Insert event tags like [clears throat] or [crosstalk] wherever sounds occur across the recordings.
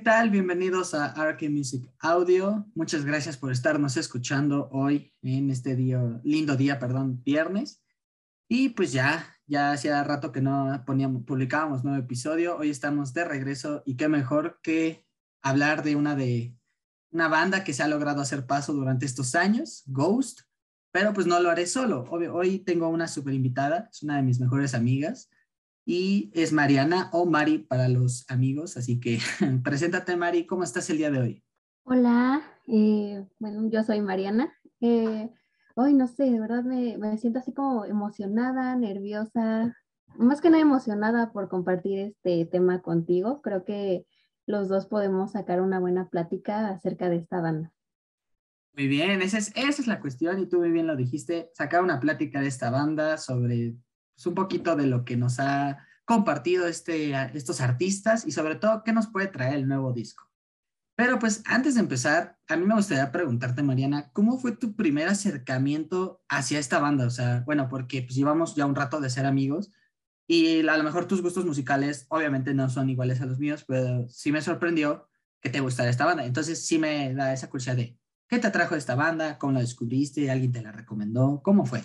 tal? Bienvenidos a Arke Music Audio. Muchas gracias por estarnos escuchando hoy en este día, lindo día, perdón, viernes. Y pues ya, ya hacía rato que no poníamos, publicábamos nuevo episodio. Hoy estamos de regreso y qué mejor que hablar de una de una banda que se ha logrado hacer paso durante estos años, Ghost. Pero pues no lo haré solo. Hoy tengo una super invitada, es una de mis mejores amigas y es Mariana o Mari para los amigos. Así que [laughs] preséntate, Mari, ¿cómo estás el día de hoy? Hola, eh, bueno, yo soy Mariana. Eh, hoy no sé, de verdad me, me, siento así como emocionada, nerviosa, más que nada emocionada por compartir este tema contigo. Creo que los dos podemos sacar una buena plática acerca de esta banda. Muy bien, esa es, esa es la cuestión y tú muy bien lo dijiste, sacar una plática de esta banda sobre un poquito de lo que nos ha compartido este, estos artistas y sobre todo qué nos puede traer el nuevo disco. Pero pues antes de empezar, a mí me gustaría preguntarte, Mariana, ¿cómo fue tu primer acercamiento hacia esta banda? O sea, bueno, porque pues llevamos ya un rato de ser amigos y a lo mejor tus gustos musicales obviamente no son iguales a los míos, pero sí me sorprendió que te gustara esta banda. Entonces sí me da esa curiosidad de, ¿qué te atrajo de esta banda? ¿Cómo la descubriste? ¿Alguien te la recomendó? ¿Cómo fue?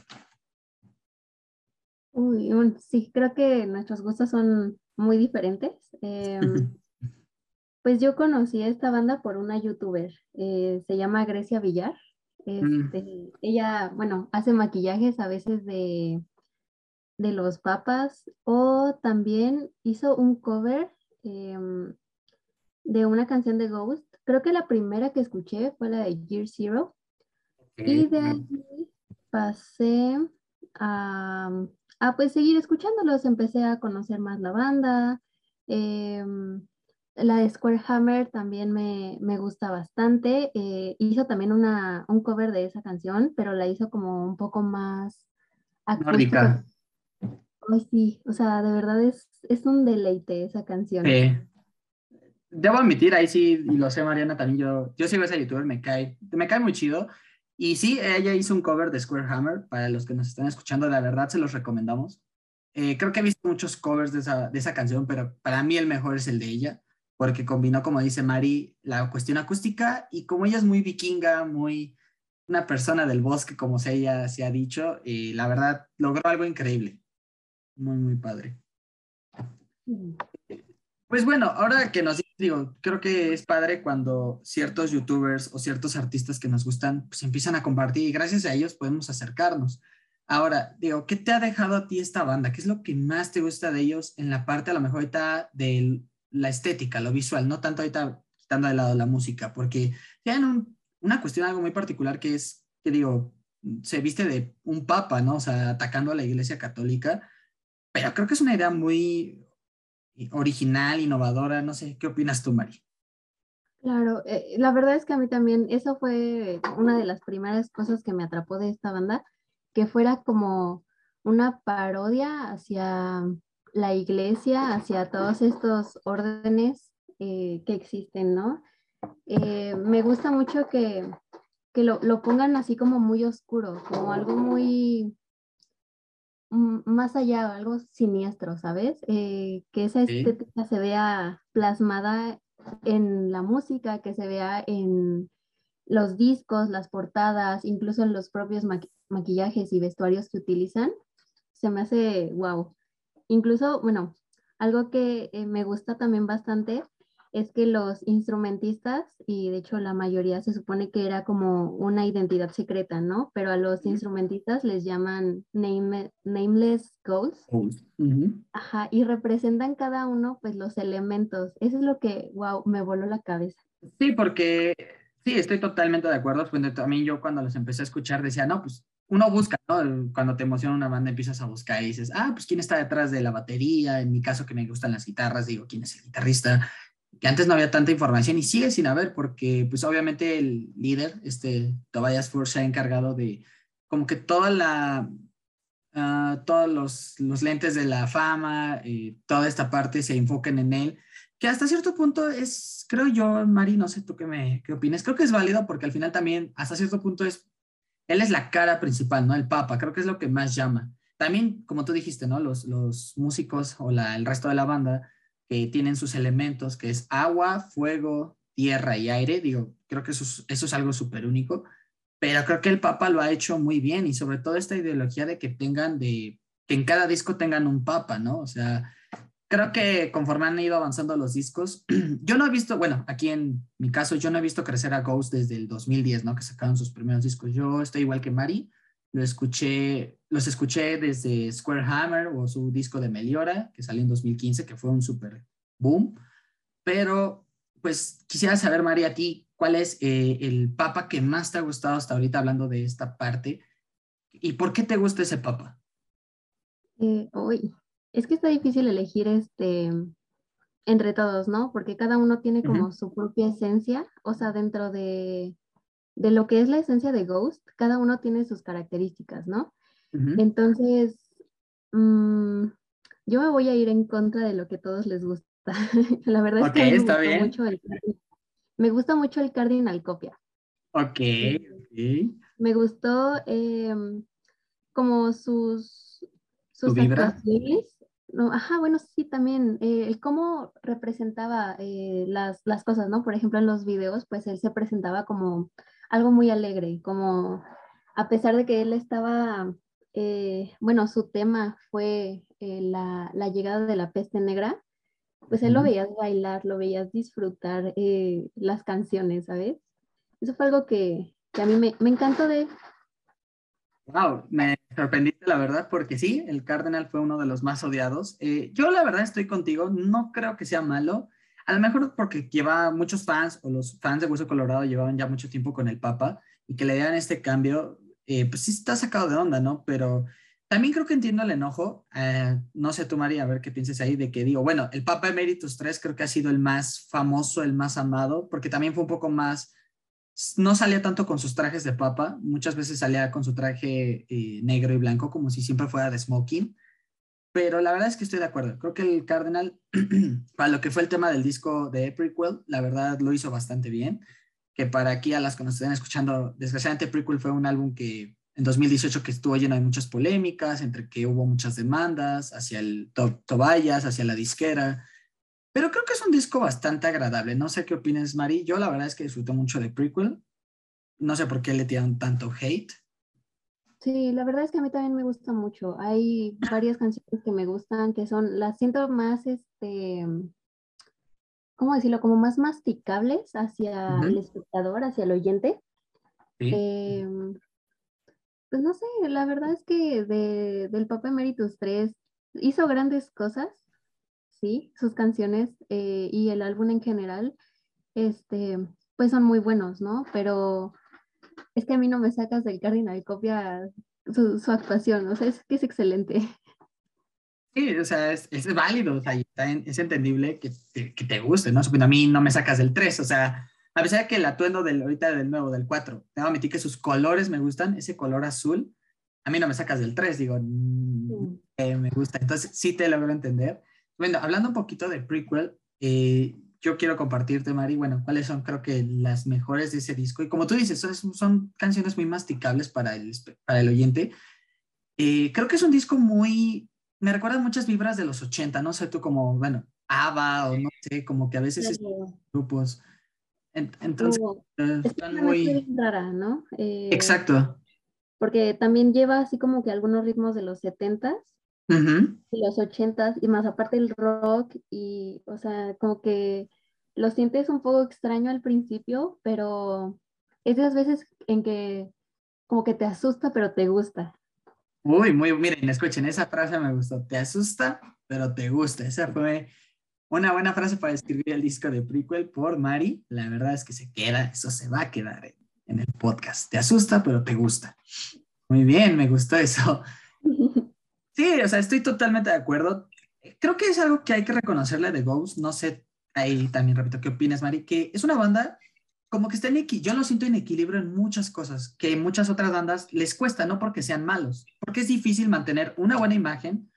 Uy, sí, creo que nuestros gustos son muy diferentes. Em, [laughs] pues yo conocí a esta banda por una youtuber, eh, se llama Grecia Villar. Mm. Este, ella, bueno, hace maquillajes a veces de, de los papas o también hizo un cover em, de una canción de Ghost. Creo que la primera que escuché fue la de Year Zero. Y de ahí pasé a a pues seguir escuchándolos. Empecé a conocer más la banda. Em, la de Square Hammer también me, gusta bastante. Eh, hizo también una, un cover de esa canción, pero la hizo como un poco más acústica. Ay, sí, o sea, de verdad es, es un deleite esa canción. Debo admitir, ahí sí, y lo sé, Mariana, también yo, yo sigo ese youtuber, me cae, me cae muy chido. Y sí, ella hizo un cover de Square Hammer, para los que nos están escuchando, la verdad se los recomendamos. Eh, creo que he visto muchos covers de esa, de esa canción, pero para mí el mejor es el de ella, porque combinó, como dice Mari, la cuestión acústica y como ella es muy vikinga, muy una persona del bosque, como se, ella se ha dicho, y la verdad logró algo increíble. Muy, muy padre. Pues bueno, ahora que nos digo, creo que es padre cuando ciertos youtubers o ciertos artistas que nos gustan, pues empiezan a compartir y gracias a ellos podemos acercarnos. Ahora, digo, ¿qué te ha dejado a ti esta banda? ¿Qué es lo que más te gusta de ellos en la parte a lo mejor ahorita de la estética, lo visual, no tanto ahorita quitando de lado la música, porque tienen una cuestión algo muy particular que es, que digo, se viste de un papa, ¿no? O sea, atacando a la iglesia católica, pero creo que es una idea muy, original, innovadora. No sé, ¿qué opinas tú, Mari? Claro, eh, la verdad es que a mí también eso fue una de las primeras cosas que me atrapó de esta banda, que fuera como una parodia hacia la iglesia, hacia todos estos órdenes eh, que existen, ¿no? Eh, me gusta mucho que, que lo, lo, pongan así como muy oscuro, como algo muy, más allá, algo siniestro, ¿sabes? Eh, que esa estética se vea plasmada en la música, que se vea en los discos, las portadas, incluso en los propios maquillajes y vestuarios que utilizan, se me hace wow. Incluso, bueno, algo que eh, me gusta también bastante es que los instrumentistas, y de hecho la mayoría se supone que era como una identidad secreta, ¿no? Pero a los instrumentistas les llaman nameless ghosts. Ajá, y representan cada uno pues los elementos. Eso es lo que, wow, me voló la cabeza. Sí, porque sí, estoy totalmente de acuerdo. Pues también yo cuando los empecé a escuchar decía, no, pues uno busca, ¿no? Cuando te emociona una banda empiezas a buscar y dices, ah, pues quién está detrás de la batería, en mi caso que me gustan las guitarras, digo, quién es el guitarrista, que antes no había tanta información y sigue sin haber, porque pues obviamente el líder, este Tobias Ford, se ha encargado de como que toda la, uh, todos los, los, lentes de la fama, eh, toda esta parte se enfoquen en él, que hasta cierto punto es, creo yo, Mari, no sé tú qué, me, qué opinas, creo que es válido porque al final también, hasta cierto punto es, él es la cara principal, ¿no? El Papa, creo que es lo que más llama. También, como tú dijiste, ¿no? Los, los músicos o la, el resto de la banda, que tienen sus elementos, que es agua, fuego, tierra y aire. Digo, creo que eso es, eso es algo súper único, pero creo que el Papa lo ha hecho muy bien y sobre todo esta ideología de que tengan de, que en cada disco tengan un Papa, ¿no? O sea, creo que conforme han ido avanzando los discos, [clears throat] yo no he visto, bueno, aquí en mi caso, yo no he visto crecer a Ghost desde el 2010, ¿no? Que sacaron sus primeros discos. Yo estoy igual que Mari, lo escuché, los escuché desde Square Hammer o su disco de Meliora, que salió en 2015, que fue un super boom. Pero, pues, quisiera saber, Mari, a ti, ¿cuál es eh, el papa que más te ha gustado hasta ahorita hablando de esta parte? ¿Y por qué te gusta ese papa? Eh, hoy, es que está difícil elegir este entre todos, ¿no? Porque cada uno tiene como su propia esencia, o sea, dentro de, lo que es la esencia de Ghost, cada uno tiene sus características, ¿no? Entonces, mm, yo me voy a ir en contra de lo que todos les gusta. [laughs] la verdad es que me, gusta Mucho el, me gusta mucho el Cardinal Copia. Ok, ok. Me gustó em, como sus, sus no, ajá, bueno, sí, también, eh, el cómo representaba eh, las, las, cosas, ¿no? Por ejemplo, en los videos, pues él se presentaba como algo muy alegre, como a pesar de que él estaba, eh, bueno, su tema fue la, la, llegada de la peste negra, pues él lo veías bailar, lo veías disfrutar las canciones, ¿sabes? Eso fue algo que, que a mí me, me encantó de Wow, me sorprendiste la verdad, porque sí, el Cardenal fue uno de los más odiados. Eh, yo la verdad estoy contigo, no creo que sea malo, a lo mejor porque lleva muchos fans o los fans de Hueso Colorado llevaban ya mucho tiempo con el Papa y que le dieran este cambio, eh, pues sí está sacado de onda, ¿no? Pero también creo que entiendo el enojo, eh, no sé tú María, a ver qué pienses ahí, de que digo, bueno, el Papa Emeritus 3 creo que ha sido el más famoso, el más amado, porque también fue un poco más no salía tanto con sus trajes de papa, muchas veces salía con su traje eh, negro y blanco, como si siempre fuera de smoking. Pero la verdad es que estoy de acuerdo. Creo que el Cardinal, [clears throat] para lo que fue el tema del disco de Prequel, la verdad lo hizo bastante bien. Que para aquí a las que nos estén escuchando, desgraciadamente Prequel fue un álbum que en 2018 que estuvo lleno de muchas polémicas, entre que hubo muchas demandas hacia el Tobayas, hacia la disquera, pero creo que es un disco bastante agradable. No sé qué opinas, Mari. Yo la verdad es que disfruto mucho de Prequel. No sé por qué le tiran tanto hate. Sí, la verdad es que a mí también me gusta mucho. Hay varias canciones que me gustan, que son, las siento más, este, ¿cómo decirlo? Como más masticables hacia el espectador, hacia el oyente. Em, pues no sé, la verdad es que de, del Papa Emeritus 3 hizo grandes cosas, sí, sus canciones eh, y el álbum en general, este, pues son muy buenos, ¿no? Pero es que a mí no me sacas del Cardinal Copia su, su actuación, o sea, es que es excelente. Sí, o sea, es, es válido, o sea, es entendible que te, que te guste, ¿no? A mí no me sacas del 3, o sea, a pesar de que el atuendo del, ahorita del nuevo, del 4, te voy a admitir que sus colores me gustan, ese color azul, a mí no me sacas del 3, digo, mm, eh, me gusta, entonces sí te logro entender. Bueno, hablando un poquito de prequel, eh, yo quiero compartirte, Mari, bueno, cuáles son creo que las mejores de ese disco. Y como tú dices, son, son canciones muy masticables para el, para el oyente. Eh, creo que es un disco muy, me recuerda muchas vibras de los 80, no sé tú como, bueno, ABBA o no sé, como que a veces grupos. entonces, eh, están muy... rara, ¿no? Exacto. Porque también lleva así como que algunos ritmos de los 70s los ochentas y más aparte el rock y, o sea, como que lo sientes un poco extraño al principio, pero es de las veces en que como que te asusta, pero te gusta. Uy, muy, miren, escuchen, esa frase me gustó, te asusta, pero te gusta. Esa fue una buena frase para escribir el disco de prequel por Mari. La verdad es que se queda, eso se va a quedar en el podcast. Te asusta, pero te gusta. Muy bien, me gustó eso. [laughs] Sí, o sea, estoy totalmente de acuerdo. Creo que es algo que hay que reconocerle de Ghost. No sé, ahí también repito, ¿qué opinas, Mari? Que es una banda como que está en equilibrio, yo lo siento en equilibrio en muchas cosas, que muchas otras bandas les cuesta, no porque sean malos, porque es difícil mantener una buena imagen,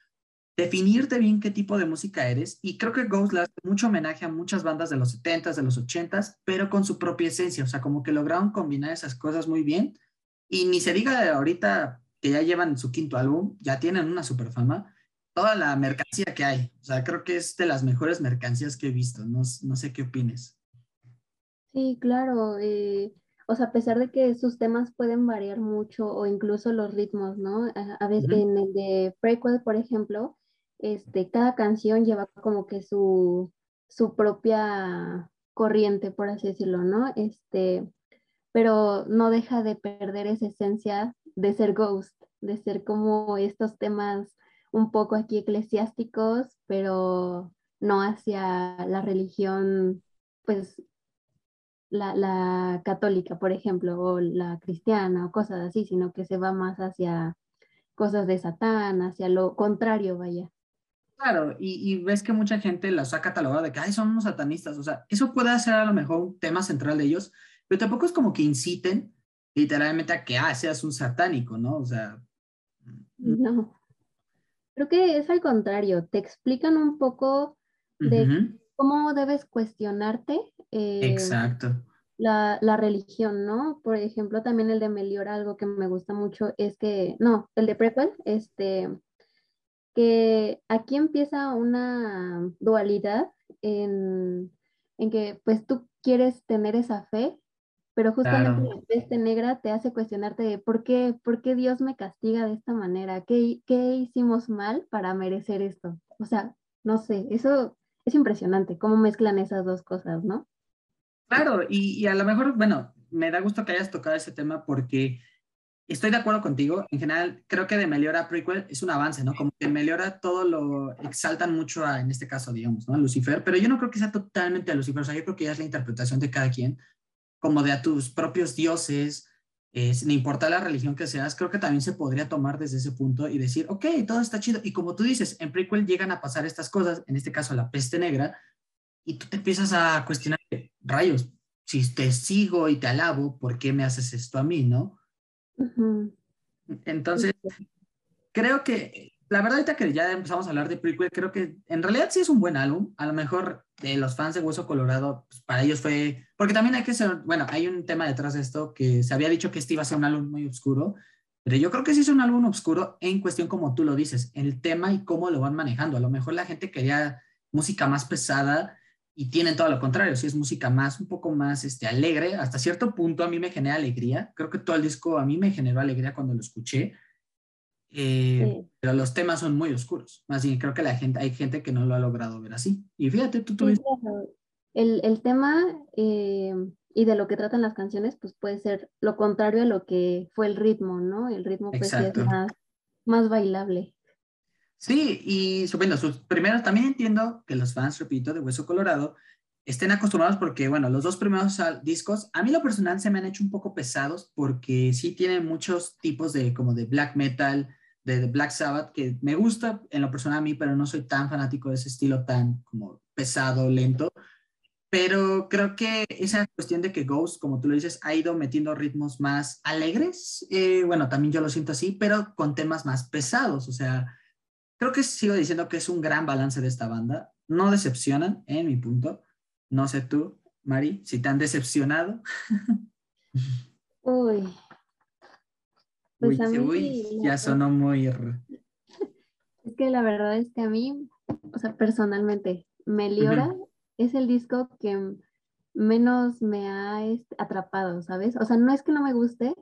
definirte bien qué tipo de música eres, y creo que Ghost le mucho homenaje a muchas bandas de los 70s, de los 80s, pero con su propia esencia, o sea, como que lograron combinar esas cosas muy bien, y ni se diga ahorita que ya llevan su quinto álbum, ya tienen una super fama. Toda la mercancía que hay. O sea, creo que es de las mejores mercancías que he visto. No, no sé qué opines. Sí, claro. Eh, o sea, a pesar de que sus temas pueden variar mucho o incluso los ritmos, ¿no? A, veces en el de Prequel, por ejemplo, este, cada canción lleva como que su, su propia corriente, por así decirlo, ¿no? Este, pero no deja de perder esa esencia de ser Ghost, de ser como estos temas un poco aquí eclesiásticos, pero no hacia la religión, pues la, católica, por ejemplo, o la cristiana o cosas así, sino que se va más hacia cosas de Satán, hacia lo contrario, vaya. Claro, y, ves que mucha gente los ha catalogado de que Ay, son unos satanistas, o sea, eso puede ser a lo mejor un tema central de ellos, pero tampoco es como que inciten literalmente a que ah, seas un satánico, ¿no? O sea. No. Creo que es al contrario, te explican un poco de cómo debes cuestionarte. Eh, Exacto. La, la, religión, ¿no? Por ejemplo, también el de Meliora, algo que me gusta mucho es que, no, el de Prequel, este, que aquí empieza una dualidad en, en que pues tú quieres tener esa fe, pero justamente la peste negra te hace cuestionarte de por qué, por qué Dios me castiga de esta manera, ¿Qué, qué hicimos mal para merecer esto. O sea, no sé, eso es impresionante, cómo mezclan esas dos cosas, ¿no? Claro, y, y a lo mejor, bueno, me da gusto que hayas tocado ese tema porque estoy de acuerdo contigo. En general, creo que de Meliora Prequel es un avance, ¿no? Como que Meliora todo lo exaltan mucho a, en este caso, digamos, ¿no? A Lucifer, pero yo no creo que sea totalmente a Lucifer. O sea, yo creo que ya es la interpretación de cada quien como de a tus propios dioses, eh, sin importar la religión que seas, creo que también se podría tomar desde ese punto y decir, ok, todo está chido. Y como tú dices, en prequel llegan a pasar estas cosas, en este caso la peste negra, y tú te empiezas a cuestionar, rayos, si te sigo y te alabo, ¿por qué me haces esto a mí, no? Entonces, creo que la verdad, ahorita que ya empezamos a hablar de prequel, creo que en realidad sí es un buen álbum. A lo mejor de los fans de Hueso Colorado, pues para ellos fue. Porque también hay que ser. Bueno, hay un tema detrás de esto que se había dicho que este iba a ser un álbum muy oscuro. Pero yo creo que sí es un álbum oscuro en cuestión, como tú lo dices, el tema y cómo lo van manejando. A lo mejor la gente quería música más pesada y tienen todo lo contrario. Si es música más, un poco más este, alegre, hasta cierto punto a mí me genera alegría. Creo que todo el disco a mí me generó alegría cuando lo escuché eh, pero los temas son muy oscuros. Más bien, creo que la gente, hay gente que no lo ha logrado ver así. Y fíjate, tú tuviste... el, el, tema eh, y de lo que tratan las canciones, pues puede ser lo contrario a lo que fue el ritmo, ¿no? El ritmo pues es más, más bailable. Sí, y bueno, sus primeros, también entiendo que los fans, repito, de Hueso Colorado, estén acostumbrados porque, bueno, los dos primeros discos, a mí lo personal se me han hecho un poco pesados porque sí tienen muchos tipos de, como de black metal, de, Black Sabbath, que me gusta en lo personal a mí, pero no soy tan fanático de ese estilo tan como pesado, lento. Pero creo que esa cuestión de que Ghost, como tú lo dices, ha ido metiendo ritmos más alegres, eh, bueno, también yo lo siento así, pero con temas más pesados. O sea, creo que sigo diciendo que es un gran balance de esta banda. No decepcionan, en mi punto. No sé tú, Mari, si te han decepcionado. Uy, pues ya sonó muy... Es que la verdad es que a mí, o sea, personalmente, Meliora es el disco que menos me ha este, atrapado, ¿sabes? O sea, no es que no me guste,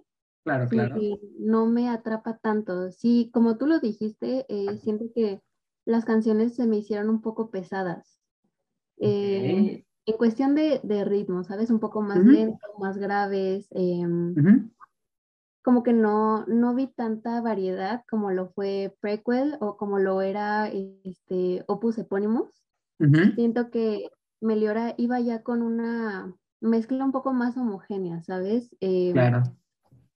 claro, claro. no me atrapa tanto. Sí, como tú lo dijiste, eh, siento que las canciones se me hicieron un poco pesadas. Eh, en cuestión de, ritmo, ¿sabes? Un poco más lento, más graves. Em, como que no, no vi tanta variedad como lo fue Prequel o como lo era este, Opus Epónimos. Siento que Meliora iba ya con una mezcla un poco más homogénea, ¿sabes? Eh, claro.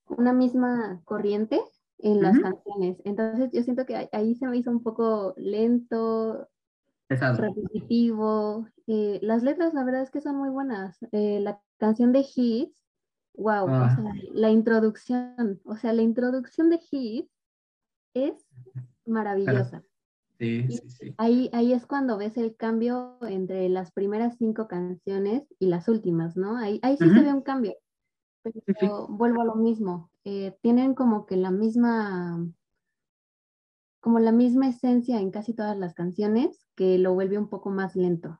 Una misma corriente en las canciones. Entonces yo siento que ahí se me hizo un poco lento, repetitivo. Eh, las letras la verdad es que son muy buenas. Eh, la canción de Hits Wow, o ah. sea, la introducción, o sea, la introducción de Hit es maravillosa. Sí, sí, sí. Ahí, ahí es cuando ves el cambio entre las primeras cinco canciones y las últimas, ¿no? Ahí, ahí sí se ve un cambio. Pero vuelvo a lo mismo. Eh, tienen como que la misma como la misma esencia en casi todas las canciones que lo vuelve un poco más lento.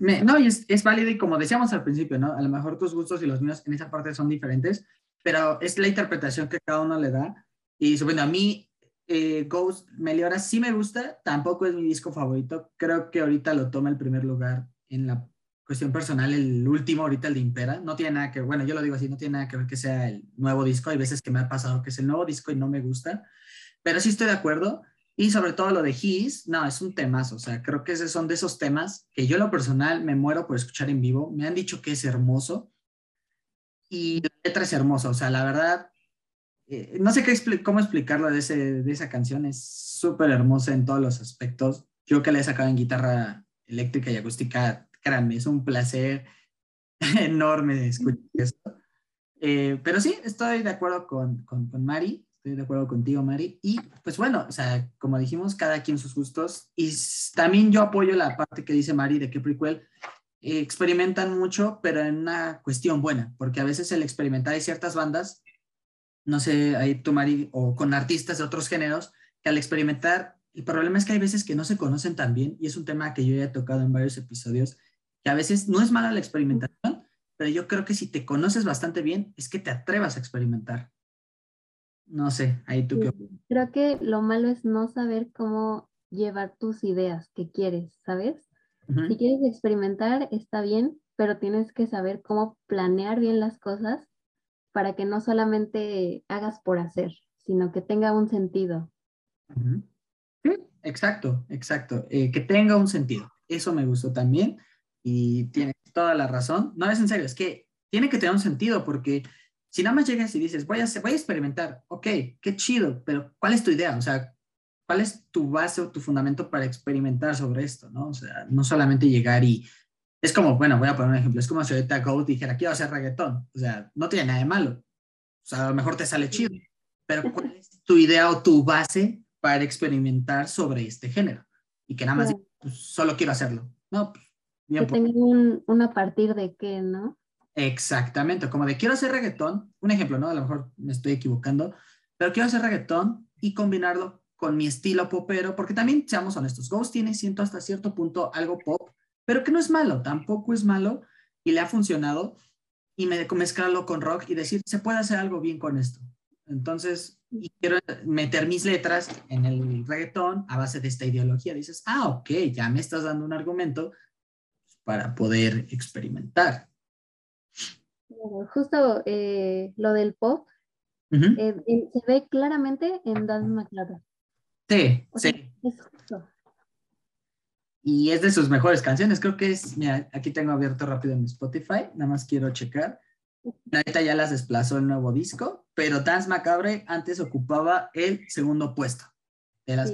No, y es, válido y como decíamos al principio, ¿no? A lo mejor tus gustos y los míos en esa parte son diferentes, pero es la interpretación que cada uno le da. Y bueno, a mí eh, Ghost Meliora sí me gusta, tampoco es mi disco favorito. Creo que ahorita lo toma el primer lugar en la cuestión personal, el último, ahorita el de Impera. No tiene nada que, bueno, yo lo digo así, no tiene nada que ver que sea el nuevo disco. Hay veces que me ha pasado que es el nuevo disco y no me gusta, pero sí estoy de acuerdo. Y sobre todo lo de His, no, es un temazo. O sea, creo que esos son de esos temas que yo, lo personal, me muero por escuchar en vivo. Me han dicho que es hermoso y la letra es hermosa. O sea, la verdad, eh, no sé qué cómo explicarlo de, ese, de esa canción. Es súper hermosa en todos los aspectos. Yo que la he sacado en guitarra eléctrica y acústica, créanme, es un placer [laughs] enorme escuchar esto. Eh, pero sí, estoy de acuerdo con, con, con Mari. Estoy de acuerdo contigo, Mari. Y pues bueno, o sea, como dijimos, cada quien sus gustos. Y también yo apoyo la parte que dice Mari de que prequel eh, experimentan mucho, pero en una cuestión buena, porque a veces el experimentar hay ciertas bandas, no sé, ahí tú, Mari, o con artistas de otros géneros, que al experimentar, el problema es que hay veces que no se conocen tan bien, y es un tema que yo ya he tocado en varios episodios, que a veces no es mala la experimentación, pero yo creo que si te conoces bastante bien, es que te atrevas a experimentar. No sé, ahí tú qué Creo que lo malo es no saber cómo llevar tus ideas que quieres, ¿sabes? Si quieres experimentar, está bien, pero tienes que saber cómo planear bien las cosas para que no solamente hagas por hacer, sino que tenga un sentido. Sí, exacto, exacto. Eh, que tenga un sentido. Eso me gustó también y tienes toda la razón. No es en serio, es que tiene que tener un sentido porque si nada más llegas y dices, voy a, voy a experimentar, ok, qué chido, pero ¿cuál es tu idea? O sea, ¿cuál es tu base o tu fundamento para experimentar sobre esto? ¿no? O sea, no solamente llegar y... Es como, bueno, voy a poner un ejemplo, es como si ahorita Goat dijera, quiero hacer reggaetón. O sea, no tiene nada de malo. O sea, a lo mejor te sale chido, pero ¿cuál es tu idea o tu base para experimentar sobre este género? Y que nada más, pues, solo quiero hacerlo. No, pues, que tenga un, un a partir de qué, ¿no? Exactamente, como de quiero hacer reggaetón, un ejemplo, ¿no? A lo mejor me estoy equivocando, pero quiero hacer reggaetón y combinarlo con mi estilo popero, porque también, seamos honestos, Ghost tiene, siento hasta cierto punto algo pop, pero que no es malo, tampoco es malo y le ha funcionado y me mezclarlo con rock y decir, se puede hacer algo bien con esto. Entonces, y quiero meter mis letras en el reggaetón a base de esta ideología. Dices, ah, ok, ya me estás dando un argumento para poder experimentar. Justo eh, lo del pop eh, se ve claramente en Dan McLaren. Sí, sí. Y es de sus mejores canciones, creo que es, mira, aquí tengo abierto rápido en Spotify, nada más quiero checar. Ahorita ya las desplazó el nuevo disco, pero Dance Macabre antes ocupaba el segundo puesto de las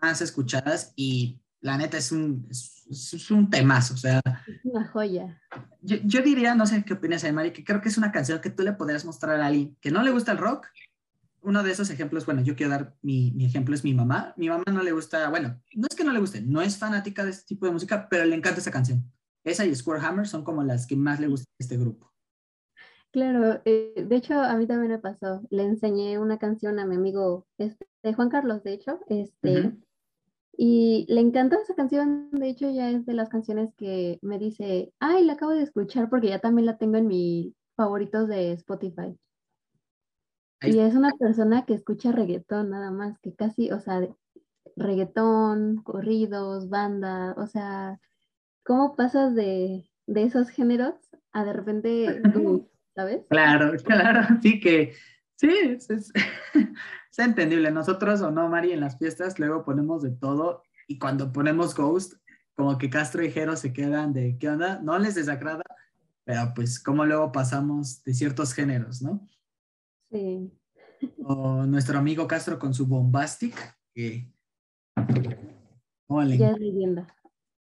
más escuchadas y la neta es un, es, un temazo, o sea. Es una joya. Yo, diría, no sé qué opinas, Mari, que creo que es una canción que tú le podrías mostrar a alguien que no le gusta el rock. Uno de esos ejemplos, bueno, yo quiero dar mi, mi ejemplo, es mi mamá. Mi mamá no le gusta, bueno, no es que no le guste, no es fanática de este tipo de música, pero le encanta esa canción. Esa y Square Hammer son como las que más le gustan a este grupo. Claro, eh, de hecho a mí también me pasó. Le enseñé una canción a mi amigo este, Juan Carlos, de hecho, este, y le encanta esa canción, de hecho ya es de las canciones que me dice, ay, la acabo de escuchar porque ya también la tengo en mis favoritos de Spotify. Y es una persona que escucha reggaetón nada más, que casi, o sea, reggaetón, corridos, banda, o sea, ¿cómo pasas de, esos géneros a de repente, [laughs] ¿sabes? Claro, [laughs] claro, sí que, sí, es, [laughs] es entendible. Nosotros o no, Mari, en las fiestas luego ponemos de todo y cuando ponemos Ghost, como que Castro y Jero se quedan de, ¿qué onda? No les desagrada, pero pues como luego pasamos de ciertos géneros, ¿no? Sí. O nuestro amigo Castro con su Bombastic, que... ya es leyenda.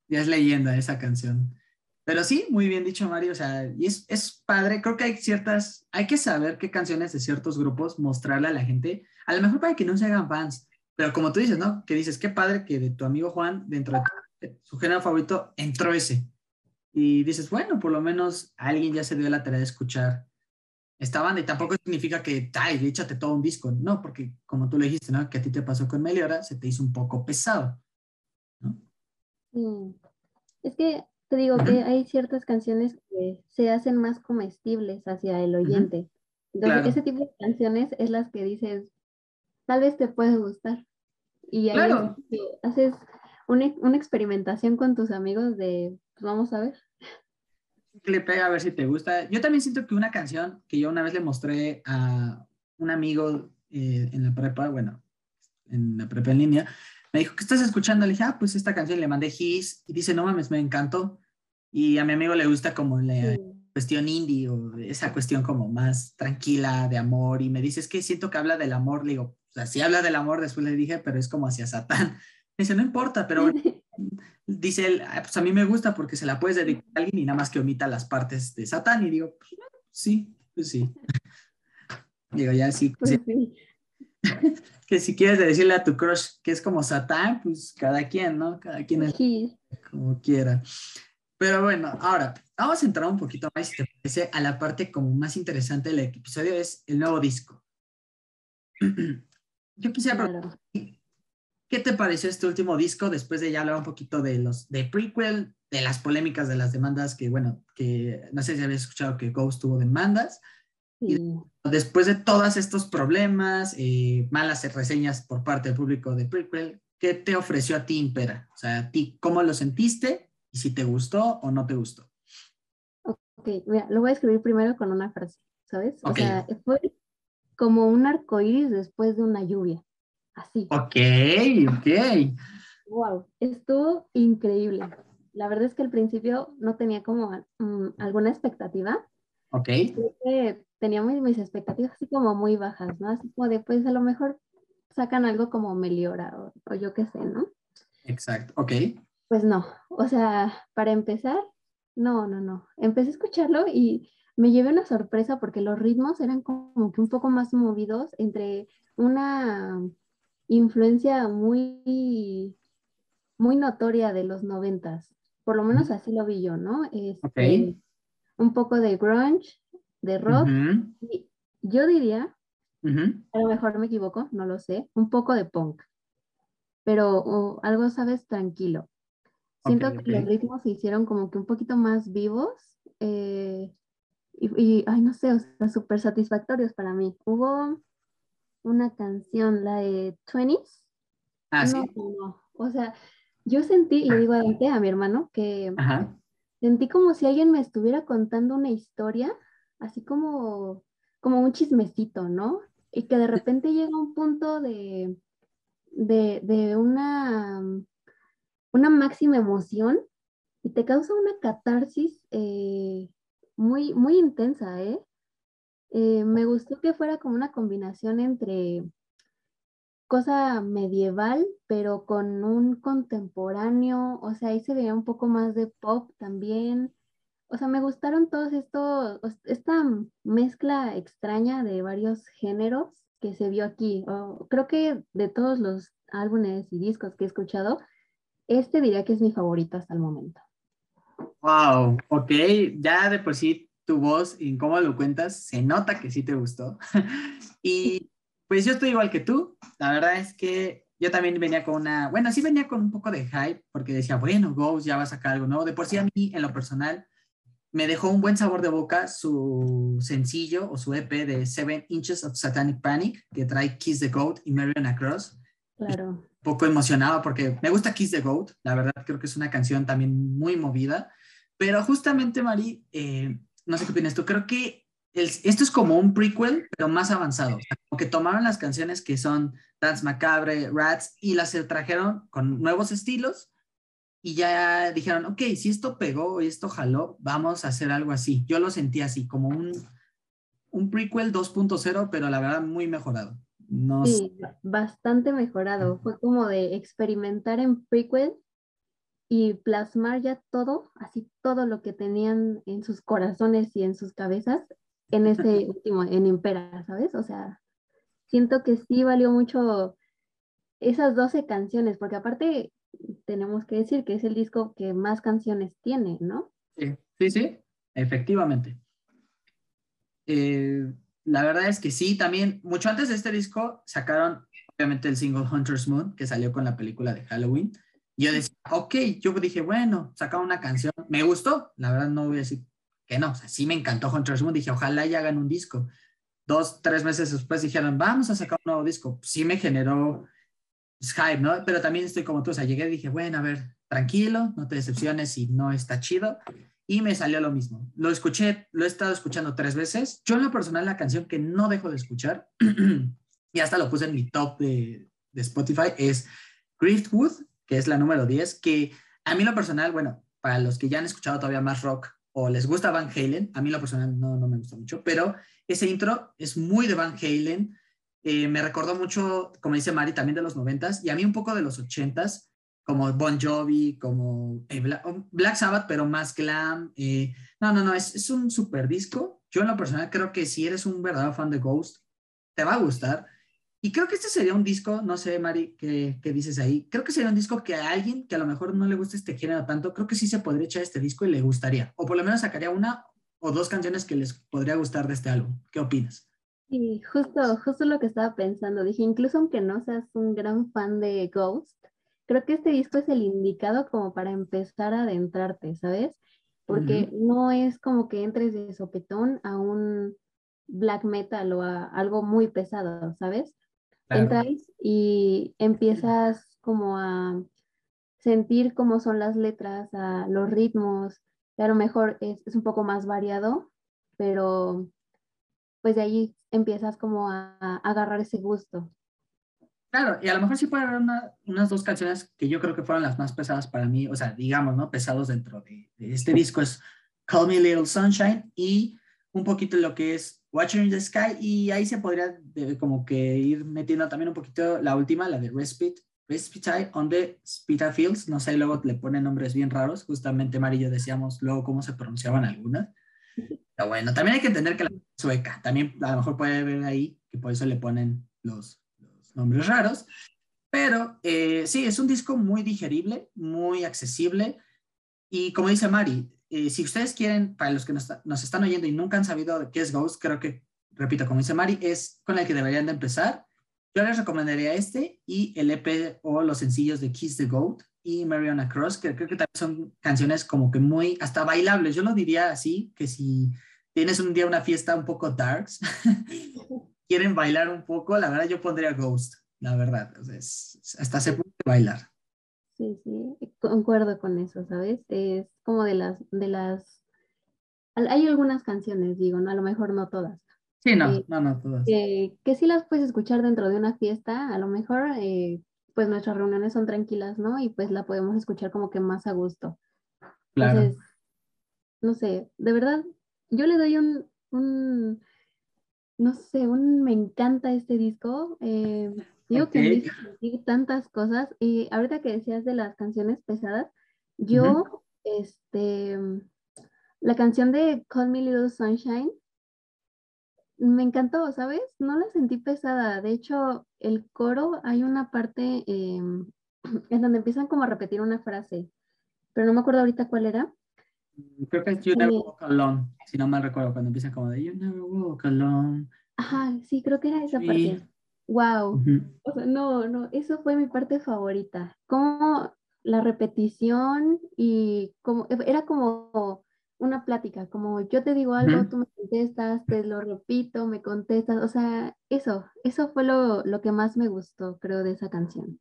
Ya es leyenda esa canción. Pero sí, muy bien dicho, Mario. O sea, y es, es padre. Creo que hay ciertas, hay que saber qué canciones de ciertos grupos mostrarle a la gente a lo mejor para que no se hagan fans, pero como tú dices, ¿no? Que dices, qué padre que de tu amigo Juan, dentro de su género favorito, entró ese. Y dices, bueno, por lo menos alguien ya se dio la tarea de escuchar esta banda y tampoco significa que, ay, échate todo un disco. No, porque como tú le dijiste, ¿no? Que a ti te pasó con Meliora, se te hizo un poco pesado. Es que te digo que hay ciertas canciones que se hacen más comestibles hacia el oyente. Entonces, ese tipo de canciones es las que dices, tal vez te puede gustar. Y ahí haces una, experimentación con tus amigos de, pues vamos a ver. Le pega a ver si te gusta. Yo también siento que una canción que yo una vez le mostré a un amigo eh, en la prepa, bueno, en la prepa en línea, me dijo, ¿qué estás escuchando? Le dije, ah, pues esta canción le mandé His y dice, no mames, me encantó. Y a mi amigo le gusta como la cuestión indie o esa cuestión como más tranquila de amor. Y me dice, es que siento que habla del amor. Le digo, o sea, sí habla del amor, después le dije, pero es como hacia Satán. [laughs] Me dice, no importa, pero [laughs] dice él, ah, pues a mí me gusta porque se la puedes dedicar a alguien y nada más que omita las partes de Satán. Y digo, pues, sí, pues sí. [laughs] digo, ya sí. Pues sí. que si quieres decirle a tu crush que es como Satán, pues cada quien, ¿no? Cada quien es como quiera. Pero bueno, ahora vamos a entrar un poquito más, si te parece, a la parte como más interesante del episodio, es el nuevo disco. [clears throat] Yo quisiera preguntar, ¿qué te pareció este último disco después de ya hablar un poquito de los de prequel, de las polémicas, de las demandas, que bueno, que no sé si habías escuchado que Ghost tuvo demandas, y después de todos estos problemas, eh, malas reseñas por parte del público de prequel, ¿qué te ofreció a ti Impera? O sea, a ti, ¿cómo lo sentiste? Y si te gustó o no te gustó. Ok, mira, lo voy a escribir primero con una frase, ¿sabes? O sea, fue como un arco iris después de una lluvia. Así. Ok, ok. Wow, estuvo increíble. La verdad es que al principio no tenía como mm, alguna expectativa. Ok. Tenía mis expectativas así como muy bajas, ¿no? Así como de, pues a lo mejor sacan algo como Meliora o, o yo qué sé, ¿no? Exacto, ok. Pues no, o sea, para empezar, no, no, no. Empecé a escucharlo y me llevé una sorpresa porque los ritmos eran como que un poco más movidos entre una influencia muy, muy notoria de los noventas. Por lo menos así lo vi yo, ¿no? Este, Un poco de grunge, de rock. y yo diría, a lo mejor me equivoco, no lo sé, un poco de punk. Pero algo, sabes, tranquilo. Siento que los ritmos se hicieron como que un poquito más vivos eh, y, ay, no sé, o sea, súper satisfactorios para mí. Hubo una canción, la de 20s. Ah, sí. O sea, yo sentí, y le digo a, a mi hermano, que sentí como si alguien me estuviera contando una historia, así como, como un chismecito, ¿no? Y que de repente llega un punto de, de, de una una máxima emoción y te causa una catarsis eh, muy, muy intensa, ¿eh? ¿eh? Me gustó que fuera como una combinación entre cosa medieval, pero con un contemporáneo, o sea, ahí se veía un poco más de pop también. O sea, me gustaron todos estos, esta mezcla extraña de varios géneros que se vio aquí. creo que de todos los álbumes y discos que he escuchado, este diría que es mi favorito hasta el momento. Wow, ok, ya de por sí tu voz y cómo lo cuentas, se nota que sí te gustó. [laughs] y pues yo estoy igual que tú, la verdad es que yo también venía con una, bueno, sí venía con un poco de hype porque decía, bueno, Ghost ya va a sacar algo nuevo. De por sí a mí, en lo personal, me dejó un buen sabor de boca su sencillo o su EP de Seven Inches of Satanic Panic, que trae Kiss the Goat y Marion Across. Claro poco emocionado porque me gusta Kiss the Goat, la verdad creo que es una canción también muy movida, pero justamente Mari, eh, no sé qué opinas tú, creo que esto es como un prequel, pero más avanzado, como que tomaron las canciones que son Dance Macabre, Rats y las trajeron con nuevos estilos y ya dijeron, ok, si esto pegó y esto jaló, vamos a hacer algo así. Yo lo sentí así, como un, un prequel 2.0, pero la verdad muy mejorado sí, bastante mejorado. Fue como de experimentar en prequel y plasmar ya todo, así todo lo que tenían en sus corazones y en sus cabezas en ese [laughs] último, en Impera, ¿sabes? O sea, siento que sí valió mucho esas 12 canciones, porque aparte tenemos que decir que es el disco que más canciones tiene, ¿no? Sí, sí, sí, efectivamente. Eh, la verdad es que sí, también, mucho antes de este disco sacaron, obviamente, el single Hunter's Moon, que salió con la película de Halloween. Yo decía, ok, yo dije, bueno, sacaron una canción, me gustó, la verdad no voy a decir que no, o sea, sí me encantó Hunter's Moon, dije, ojalá ya hagan un disco. Dos, tres meses después dijeron, vamos a sacar un nuevo disco. Sí me generó hype, ¿no? Pero también estoy como tú, o sea, llegué y dije, bueno, a ver, tranquilo, no te decepciones si no está chido. Y me salió lo mismo. Lo escuché, lo he estado escuchando tres veces. Yo en lo personal la canción que no dejo de escuchar, [clears throat] y hasta lo puse en mi top de, Spotify, es Griftwood, que es la número 10, que a mí lo personal, bueno, para los que ya han escuchado todavía más rock o les gusta Van Halen, a mí lo personal no, no me gusta mucho, pero ese intro es muy de Van Halen, eh, me recordó mucho, como dice Mari, también de los noventas y a mí un poco de los ochentas, como Bon Jovi, como eh, Black, Sabbath, pero más glam. Eh, no, no, no, es, es un super disco. Yo en lo personal creo que si eres un verdadero fan de Ghost, te va a gustar. Y creo que este sería un disco, no sé, Mari, ¿qué, ¿qué, dices ahí? Creo que sería un disco que a alguien que a lo mejor no le guste este género tanto, creo que sí se podría echar este disco y le gustaría. O por lo menos sacaría una o dos canciones que les podría gustar de este álbum. ¿Qué opinas? Sí, justo, justo lo que estaba pensando. Dije, incluso aunque no seas un gran fan de Ghost, creo que este disco es el indicado como para empezar a adentrarte, ¿sabes? Porque no es como que entres de sopetón a un black metal o a algo muy pesado, ¿sabes? Entras y empiezas como a sentir cómo son las letras, a los ritmos, a lo mejor es, es un poco más variado, pero pues de ahí empiezas como a, agarrar ese gusto. Claro, y a lo mejor sí puede haber unas dos canciones que yo creo que fueron las más pesadas para mí, o sea, digamos, ¿no? Pesados dentro de, este disco es Call Me Little Sunshine y un poquito lo que es Watching in the Sky y ahí se podría como que ir metiendo también un poquito la última, la de Respite, Respite on the Fields, no sé, luego le ponen nombres bien raros, justamente Marillo decíamos luego cómo se pronunciaban algunas. Pero bueno, también hay que entender que la sueca, también a lo mejor puede ver ahí que por eso le ponen los, nombres raros. Pero eh, sí, es un disco muy digerible, muy accesible. Y como dice Mari, eh, si ustedes quieren, para los que nos, nos, están oyendo y nunca han sabido qué es Ghost, creo que, repito, como dice Mari, es con el que deberían de empezar. Yo les recomendaría este y el EP o los sencillos de Kiss the Goat y Mariana Cross, que creo que también son canciones como que muy, hasta bailables. Yo lo diría así, que si tienes un día una fiesta un poco darks, [laughs] quieren bailar un poco, la verdad yo pondría Ghost, la verdad. hasta se puede bailar. Sí, sí, concuerdo con eso, ¿sabes? Es como de las, de las, hay algunas canciones, digo, ¿no? A lo mejor no todas. Sí, no, no, no todas. que sí las puedes escuchar dentro de una fiesta, a lo mejor eh, pues nuestras reuniones son tranquilas, ¿no? Y pues la podemos escuchar como que más a gusto. Claro. Entonces, no sé, de verdad, yo le doy un, un no sé, un me encanta este disco. Eh, digo que me tantas cosas. Y ahorita que decías de las canciones pesadas, yo, este, la canción de Call Me Little Sunshine, me encantó, ¿sabes? No la sentí pesada. De hecho, el coro hay una parte em, [clears throat] en donde empiezan como a repetir una frase, pero no me acuerdo ahorita cuál era. Creo que es You Never Walk Alone, si no mal recuerdo, cuando empiezan como de You Never Walk Alone. Ajá, sí, creo que era esa parte. Wow. O sea, no, no, eso fue mi parte favorita. Como la repetición y como era como una plática, como yo te digo algo, tú me contestas, te lo repito, me contestas, o sea, eso, eso fue lo, lo, que más me gustó, creo, de esa canción.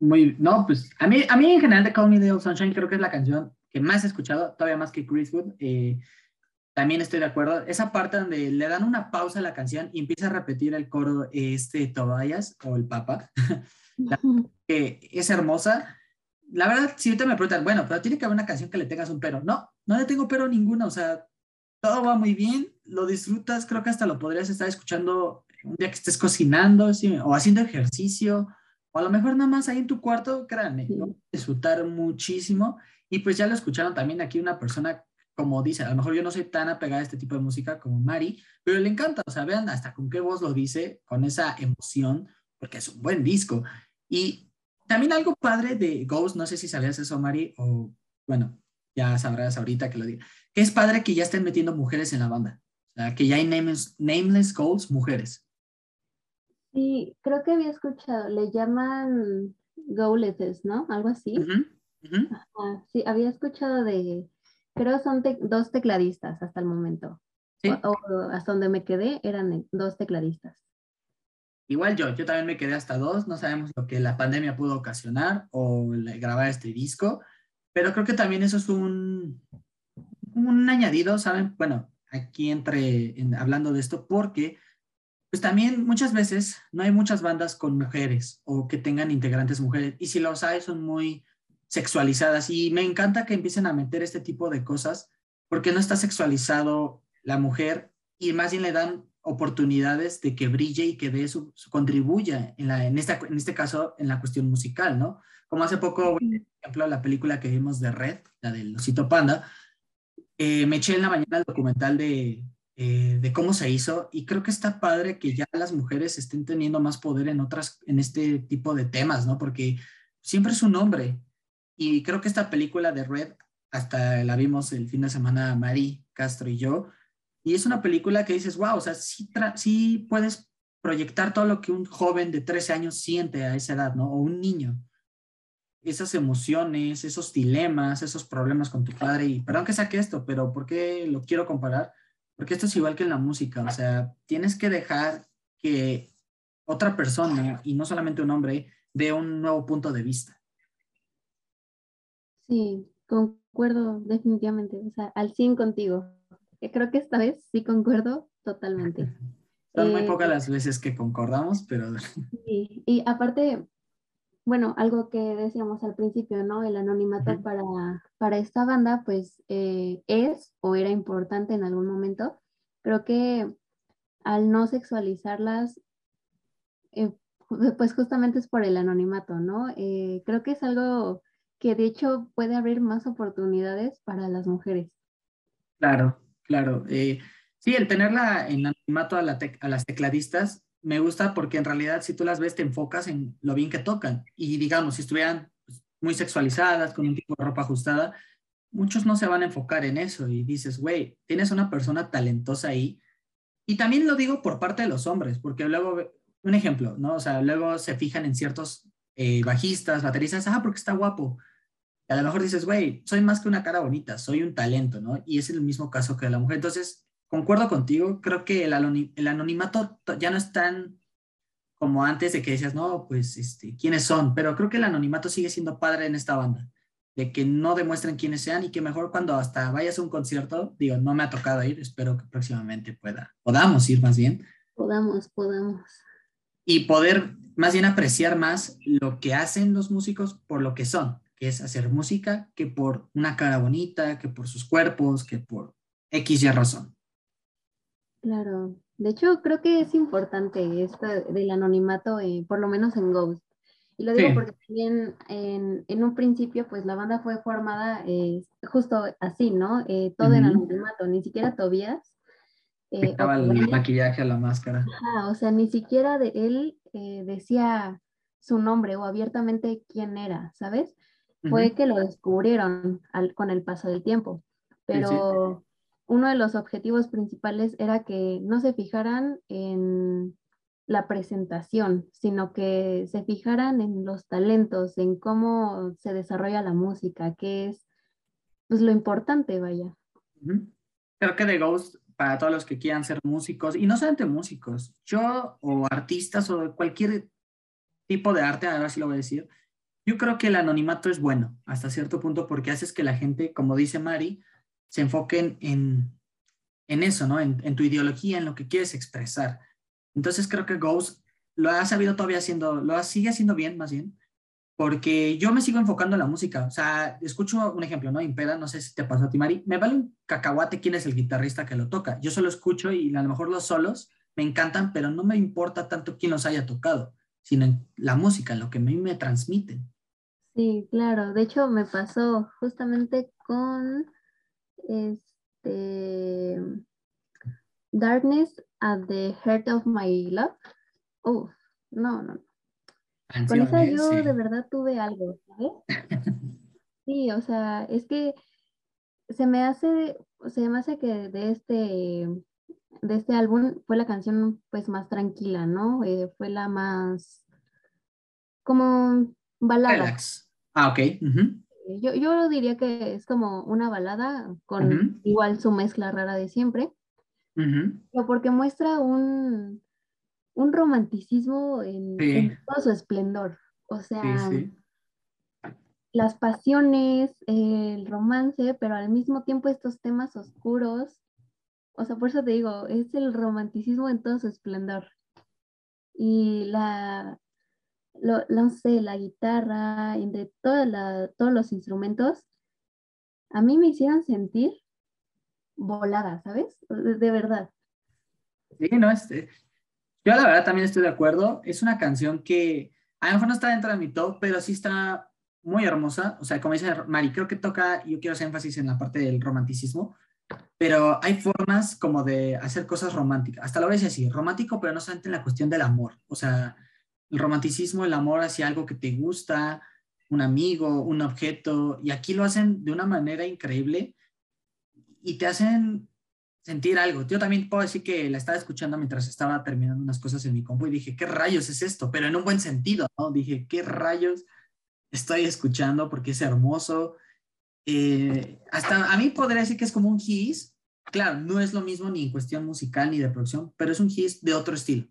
Muy, no, pues a mí, a mí en general de Call Me Little Sunshine creo que es la canción que más he escuchado, todavía más que Chris Wood. Eh, también estoy de acuerdo. Esa parte donde le dan una pausa a la canción y empieza a repetir el coro este Tobias o el Papa, [laughs] que es hermosa la verdad, si ahorita me preguntan, bueno, pero tiene que haber una canción que le tengas un pero. No, no le tengo pero ninguna, o sea, todo va muy bien, lo disfrutas, creo que hasta lo podrías estar escuchando un día que estés cocinando o haciendo ejercicio, o a lo mejor nada más ahí en tu cuarto, créanme, disfrutar muchísimo. Y pues ya lo escucharon también aquí una persona, como dice, a lo mejor yo no soy tan apegada a este tipo de música como Mari, pero le encanta, o sea, vean hasta con qué voz lo dice, con esa emoción, porque es un buen disco. Y también algo padre de Ghost, no sé si sabías eso, Mari, o bueno, ya sabrás ahorita que lo diga, que es padre que ya estén metiendo mujeres en la banda. O sea, que ya hay nameless, nameless goals mujeres. Sí, creo que había escuchado, le llaman goaleses, ¿no? Algo así. Sí, había escuchado de, creo son dos tecladistas hasta el momento. O, hasta donde me quedé eran dos tecladistas. Igual yo, yo también me quedé hasta dos, no sabemos lo que la pandemia pudo ocasionar o grabar este disco, pero creo que también eso es un, un añadido, ¿saben? Bueno, aquí entre, hablando de esto, porque pues también muchas veces no hay muchas bandas con mujeres o que tengan integrantes mujeres, y si los hay son muy sexualizadas, y me encanta que empiecen a meter este tipo de cosas, porque no está sexualizado la mujer y más bien le dan oportunidades de que brille y que de eso contribuya en, la, en, esta, en este caso en la cuestión musical, ¿no? Como hace poco, por ejemplo, la película que vimos de Red, la del Osito Panda, eh, me eché en la mañana el documental de, eh, de cómo se hizo y creo que está padre que ya las mujeres estén teniendo más poder en otras, en este tipo de temas, ¿no? Porque siempre es un hombre y creo que esta película de Red, hasta la vimos el fin de semana Mari Castro y yo, y es una película que dices, wow, o sea, sí, sí puedes proyectar todo lo que un joven de 13 años siente a esa edad, ¿no? O un niño. Esas emociones, esos dilemas, esos problemas con tu padre. Y perdón que saque esto, pero ¿por qué lo quiero comparar? Porque esto es igual que en la música. O sea, tienes que dejar que otra persona, y no solamente un hombre, dé un nuevo punto de vista. Sí, concuerdo definitivamente. O sea, al 100 contigo creo que esta vez sí concuerdo totalmente. [laughs] Son muy eh, pocas las veces que concordamos, pero... [laughs] Sí, y aparte, bueno, algo que decíamos al principio, ¿no? El anonimato para, para esta banda, pues eh, es o era importante en algún momento. Creo que al no sexualizarlas, eh, pues justamente es por el anonimato, ¿no? creo que es algo que de hecho puede abrir más oportunidades para las mujeres. Claro, Claro, eh, sí, el tenerla en anonimato a, a las tecladistas me gusta porque en realidad si tú las ves te enfocas en lo bien que tocan y digamos, si estuvieran pues, muy sexualizadas, con un tipo de ropa ajustada, muchos no se van a enfocar en eso y dices, güey, tienes una persona talentosa ahí. Y también lo digo por parte de los hombres, porque luego, un ejemplo, ¿no? O sea, luego se fijan en ciertos eh, bajistas, bateristas, ah, porque está guapo a lo mejor dices, güey, soy más que una cara bonita, soy un talento, ¿no? Y es el mismo caso que la mujer. Entonces, concuerdo contigo, creo que el, anonimato ya no es tan como antes de que decías, no, pues, este, ¿quiénes son? Pero creo que el anonimato sigue siendo padre en esta banda, de que no demuestren quiénes sean y que mejor cuando hasta vayas a un concierto, digo, no me ha tocado ir, espero que próximamente pueda, podamos ir más bien. Podamos, podamos. Y poder más bien apreciar más lo que hacen los músicos por lo que son, que es hacer música, que por una cara bonita, que por sus cuerpos, que por X y razón. Claro, de hecho creo que es importante esto del anonimato, eh, por lo menos en Ghost. Y lo digo porque también en, en, un principio, pues la banda fue formada eh, justo así, ¿no? Eh, todo en anonimato, ni siquiera Tobias. Estaba el maquillaje a la máscara. o sea, ni siquiera de él decía su nombre o abiertamente quién era, ¿sabes? fue que lo descubrieron con el paso del tiempo. Pero uno de los objetivos principales era que no se fijaran en la presentación, sino que se fijaran en los talentos, en cómo se desarrolla la música, que es pues, lo importante, vaya. Creo que The Ghost, para todos los que quieran ser músicos, y no solamente músicos, yo o artistas o cualquier tipo de arte, ahora sí lo voy a decir, yo creo que el anonimato es bueno hasta cierto punto porque haces que la gente, como dice Mari, se enfoquen en, en eso, ¿no? En, tu ideología, en lo que quieres expresar. Entonces creo que Ghost lo ha sabido todavía haciendo, lo sigue haciendo bien más bien, porque yo me sigo enfocando en la música. O sea, escucho un ejemplo, ¿no? Impeda, no sé si te pasó a ti, Mari. Me vale un cacahuate quién es el guitarrista que lo toca. Yo solo escucho y a lo mejor los solos me encantan, pero no me importa tanto quién los haya tocado, sino en la música, lo que a mí me transmiten. Sí, claro. De hecho, me pasó justamente con este Darkness at the Heart of My Love. Uf, no, no. Con esa yo de verdad tuve algo, ¿sabes? [laughs] Sí, o sea, es que se me hace, se me hace que de este de este álbum fue la canción pues más tranquila, ¿no? Eh, fue la más como balada. Relax. Ah, ok. yo, yo diría que es como una balada con igual su mezcla rara de siempre. porque muestra un, un romanticismo en, todo su esplendor. O sea, las pasiones, el romance, pero al mismo tiempo estos temas oscuros. O sea, por eso te digo, es el romanticismo en todo su esplendor. Y la, lo, no sé, la guitarra, entre toda todos los instrumentos, a mí me hicieron sentir volada, ¿sabes? De, verdad. Sí, no, este, yo la verdad también estoy de acuerdo. Es una canción que a lo mejor no está dentro de mi top, pero sí está muy hermosa. O sea, como dice Mari, creo que toca, yo quiero hacer énfasis en la parte del romanticismo, pero hay formas como de hacer cosas románticas. Hasta lo decir así, romántico, pero no solamente en la cuestión del amor. O sea, el romanticismo, el amor hacia algo que te gusta, un amigo, un objeto, y aquí lo hacen de una manera increíble y te hacen sentir algo. Yo también puedo decir que la estaba escuchando mientras estaba terminando unas cosas en mi compu y dije, ¿qué rayos es esto? Pero en un buen sentido, ¿no? Dije, ¿qué rayos estoy escuchando? Porque es hermoso. Eh, hasta a mí podría decir que es como un his. Claro, no es lo mismo ni en cuestión musical ni de producción, pero es un his de otro estilo.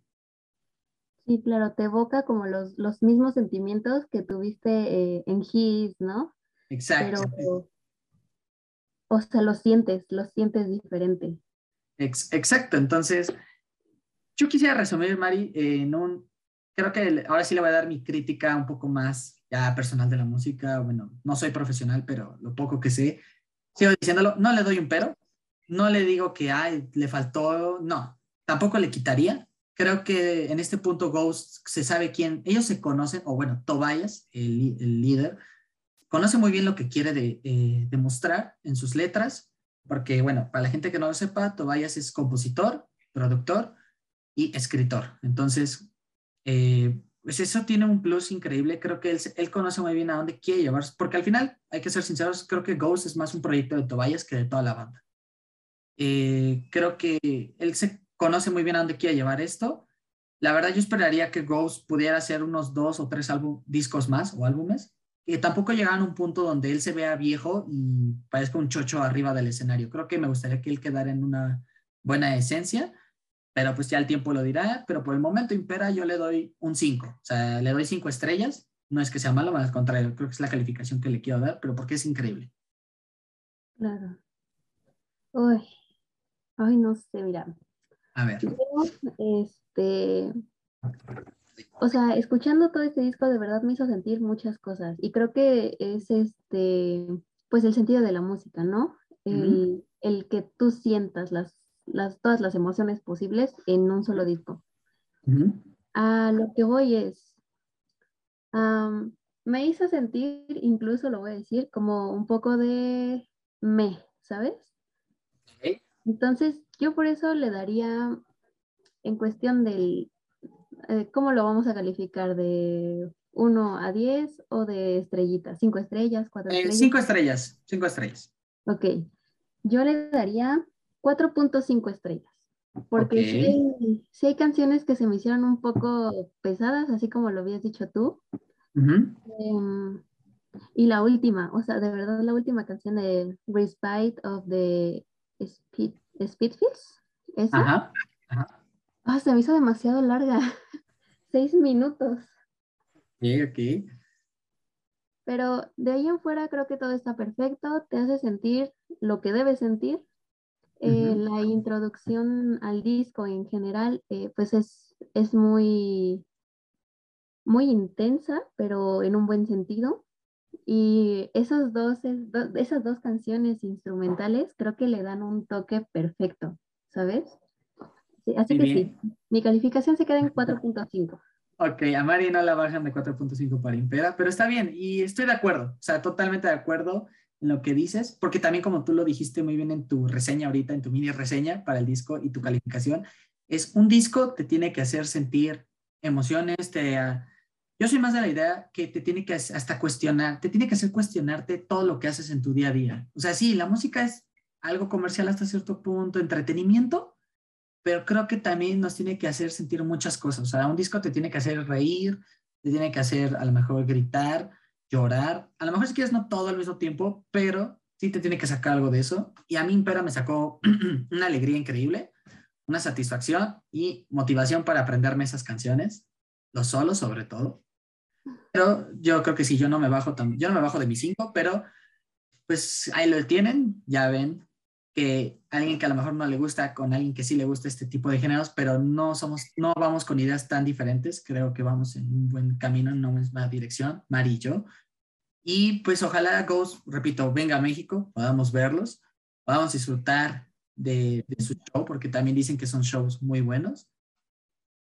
Sí, claro, te evoca como los, los mismos sentimientos que tuviste eh, en his, ¿no? Exacto. O sea, lo sientes, lo sientes diferente exacto, entonces yo quisiera resumir, Mari, en un, creo que ahora sí le voy a dar mi crítica un poco más ya personal de la música, bueno, no soy profesional, pero lo poco que sé, sigo diciéndolo, no le doy un pero, no le digo que, ay, le faltó, no, tampoco le quitaría. Creo que en este punto Ghost se sabe quién, ellos se conocen, o bueno, Tobias, el, el líder, conoce muy bien lo que quiere de, eh, demostrar en sus letras porque, bueno, para la gente que no lo sepa, Tobias es compositor, productor y escritor. Entonces, eh, pues eso tiene un plus increíble. Creo que él, él, conoce muy bien a dónde quiere llevar, porque al final, hay que ser sinceros, creo que Ghost es más un proyecto de Tobias que de toda la banda. Eh, creo que él se conoce muy bien a dónde quiere llevar esto. La verdad, yo esperaría que Ghost pudiera hacer unos dos o tres discos más o álbumes y tampoco llegaron a un punto donde él se vea viejo y parezca un chocho arriba del escenario. Creo que me gustaría que él quedara en una buena esencia, pero pues ya el tiempo lo dirá. Pero por el momento Impera yo le doy un 5, o sea, le doy 5 estrellas. No es que sea malo, al contrario, creo que es la calificación que le quiero dar, pero porque es increíble. Claro. Uy, ay, no sé, mira. A ver. este, o sea, escuchando todo este disco de verdad me hizo sentir muchas cosas y creo que es este, pues el sentido de la música, ¿no? El, que tú sientas las, las, todas las emociones posibles en un solo disco. A lo que voy es, me hizo sentir, incluso lo voy a decir, como un poco de me, ¿sabes? Entonces, yo por eso le daría, en cuestión del, eh, ¿cómo lo vamos a calificar? ¿De 1 a 10 o de estrellitas? ¿5 estrellas? ¿4 eh, estrellas? 5 estrellas, 5 estrellas. Ok, yo le daría 4.5 estrellas. Porque sí, hay, canciones que se me hicieron un poco pesadas, así como lo habías dicho tú. Em, y la última, o sea, de verdad la última canción de Respite of the Speed, Speedfields. ¿esa? Ajá, ajá. Ah, se me hizo demasiado larga. [laughs] Seis minutos. Sí, ok. Pero de ahí en fuera creo que todo está perfecto, te hace sentir lo que debes sentir. Eh, la introducción al disco en general, eh, pues es, es muy, muy intensa, pero en un buen sentido. Y esos dos, esas dos canciones instrumentales creo que le dan un toque perfecto, ¿sabes? Así que sí, mi calificación se queda en 4.5. Ok, a Mari no la bajan de 4.5 para Impera, pero está bien y estoy de acuerdo, o sea, totalmente de acuerdo en lo que dices, porque también como tú lo dijiste muy bien en tu reseña ahorita, en tu mini reseña para el disco y tu calificación, es un disco te tiene que hacer sentir emociones, te, uh, yo soy más de la idea que te tiene que hasta cuestionar, te tiene que hacer cuestionarte todo lo que haces en tu día a día. O sea, sí, la música es algo comercial hasta cierto punto, entretenimiento, pero creo que también nos tiene que hacer sentir muchas cosas. O sea, un disco te tiene que hacer reír, te tiene que hacer a lo mejor gritar, llorar. A lo mejor si quieres no todo al mismo tiempo, pero sí te tiene que sacar algo de eso. Y a mí Impera me sacó [clears throat] una alegría increíble, una satisfacción y motivación para aprenderme esas canciones, los solos sobre todo. Pero yo creo que sí, yo no me bajo, yo no me bajo de mis cinco, pero pues ahí lo tienen, ya ven, que alguien que a lo mejor no le gusta con alguien que sí le gusta este tipo de géneros, pero no somos, no vamos con ideas tan diferentes. Creo que vamos en un buen camino, en una misma dirección, Mari y yo. Y pues ojalá Ghost, repito, venga a México, podamos verlos, podamos disfrutar de, de su show, porque también dicen que son shows muy buenos.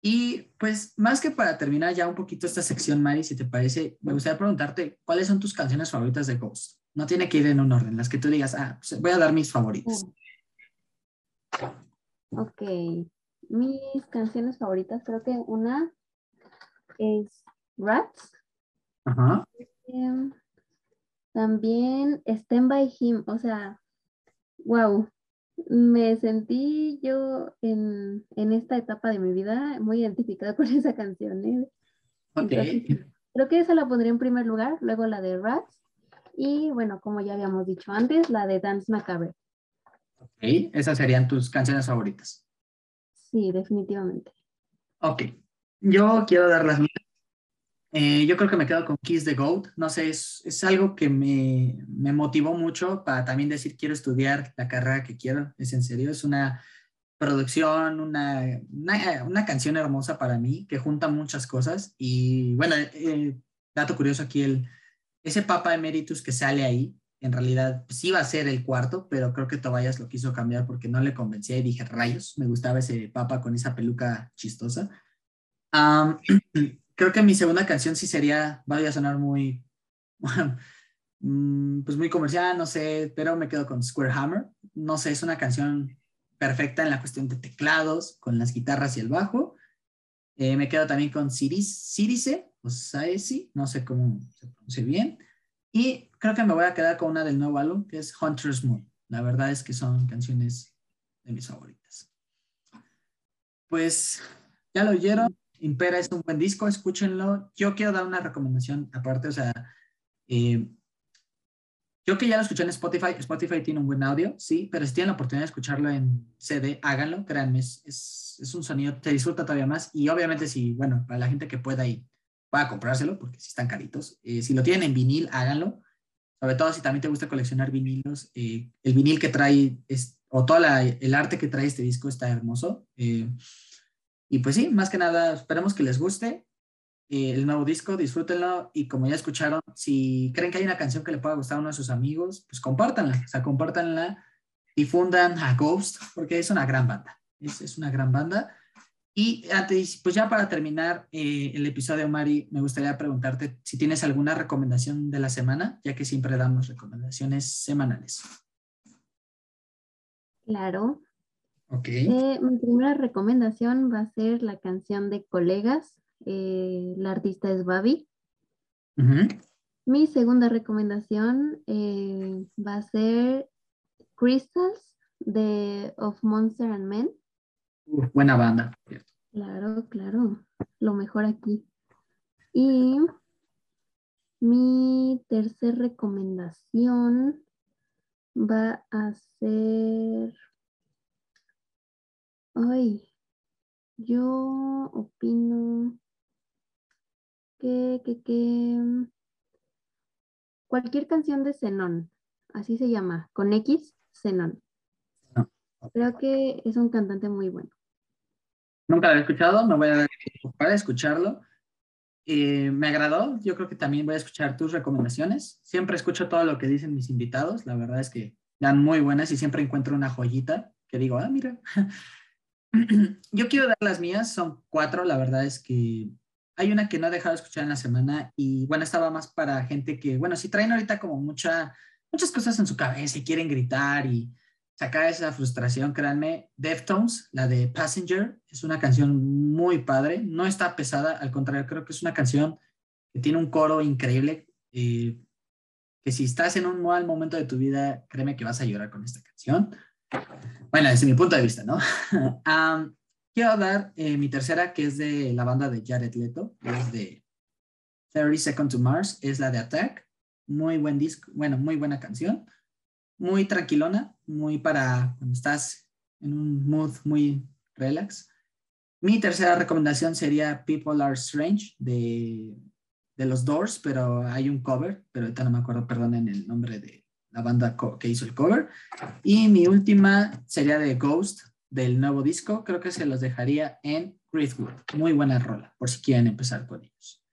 Y pues más que para terminar ya un poquito esta sección, Mari, si te parece, me gustaría preguntarte, ¿cuáles son tus canciones favoritas de Ghost? No tiene que ir en un orden, las que tú digas, ah, pues, voy a dar mis favoritas. Ok, mis canciones favoritas, creo que una es Rats. Ajá. Em, también Stand by Him, o sea, wow, me sentí yo en, esta etapa de mi vida muy identificada [laughs] con esa canción. ¿eh? creo que esa la pondría en primer lugar, luego la de Rats y bueno, como ya habíamos dicho antes, la de Dance Macabre. Ok, esas serían tus canciones favoritas. Sí, definitivamente. Ok, yo quiero dar las mías. Eh, yo creo que me quedo con Kiss the Goat. No sé, es, es algo que me, me, motivó mucho para también decir quiero estudiar la carrera que quiero. Es en serio, es una producción, una, una, canción hermosa para mí que junta muchas cosas. Y bueno, eh, dato curioso aquí, el, ese Papa Emeritus que sale ahí, en realidad sí iba a ser el cuarto, pero creo que Tobias lo quiso cambiar porque no le convencía y dije, rayos, me gustaba ese Papa con esa peluca chistosa. [clears throat] creo que mi segunda canción sí sería, vaya a sonar muy, [laughs] mm, pues muy comercial, no sé, pero me quedo con Square Hammer. No sé, es una canción perfecta en la cuestión de teclados, con las guitarras y el bajo. Eh, me quedo también con Cirice, o Saesi, no sé cómo se pronuncia bien. Y creo que me voy a quedar con una del nuevo álbum, que es Hunter's Moon. La verdad es que son canciones de mis favoritas. Pues ya lo oyeron, Impera es un buen disco, escúchenlo. Yo quiero dar una recomendación aparte, o sea, eh, yo que ya lo escuché en Spotify, Spotify tiene un buen audio, sí, pero si tienen la oportunidad de escucharlo en CD, háganlo, créanme, es, es, un sonido, te disfruta todavía más. Y obviamente, si, bueno, para la gente que pueda ir, pueda comprárselo, porque si están caritos. Eh, si lo tienen en vinil, háganlo. Sobre todo si también te gusta coleccionar vinilos, eh, el vinil que trae, es, o todo el arte que trae este disco está hermoso. Eh, y pues sí, más que nada, esperemos que les guste el nuevo disco, disfrútenlo y como ya escucharon, si creen que hay una canción que le pueda gustar a uno de sus amigos, pues compártanla, o sea, compártanla, difundan a Ghost, porque es una gran banda, es una gran banda. Y antes, pues ya para terminar eh, el episodio, Mari, me gustaría preguntarte si tienes alguna recomendación de la semana, ya que siempre damos recomendaciones semanales. Claro. Ok. Eh, mi primera recomendación va a ser la canción de Colegas. Eh, la artista es Babi. Mi segunda recomendación va a ser Crystals de Of Monster and Men buena banda. Claro, claro. Lo mejor aquí. Y mi tercer recomendación va a ser. Ay, yo opino que, que, que cualquier canción de Zenón, así se llama, con X, Zenón. Ah, Creo que es un cantante muy bueno. Nunca lo he escuchado, me voy a dar para escucharlo. Eh, me agradó, yo creo que también voy a escuchar tus recomendaciones. Siempre escucho todo lo que dicen mis invitados, la verdad es que dan muy buenas y siempre encuentro una joyita que digo, ah, mira. [clears throat] yo quiero dar las mías, son cuatro, la verdad es que hay una que no he dejado de escuchar en la semana y bueno, estaba más para gente que, bueno, si traen ahorita como mucha, muchas cosas en su cabeza y quieren gritar y sacar esa frustración, créanme. Deftones, la de Passenger, es una canción muy padre, no está pesada, al contrario, creo que es una canción que tiene un coro increíble, eh, que si estás en un mal momento de tu vida, créeme que vas a llorar con esta canción. Bueno, desde mi punto de vista, ¿no? [laughs] quiero dar eh, mi tercera, que es de la banda de Jared Leto, es de 30 Seconds to Mars, es la de Attack. Muy buen disco, bueno, muy buena canción. Muy tranquilona, muy para cuando estás en un mood muy relax. Mi tercera recomendación sería People Are Strange de, de los Doors, pero hay un cover, pero ahorita no me acuerdo, perdonen el nombre de la banda que hizo el cover. Y mi última sería de Ghost del nuevo disco. Creo que se los dejaría en Greatwood. Muy buena rola, por si quieren empezar con ellos.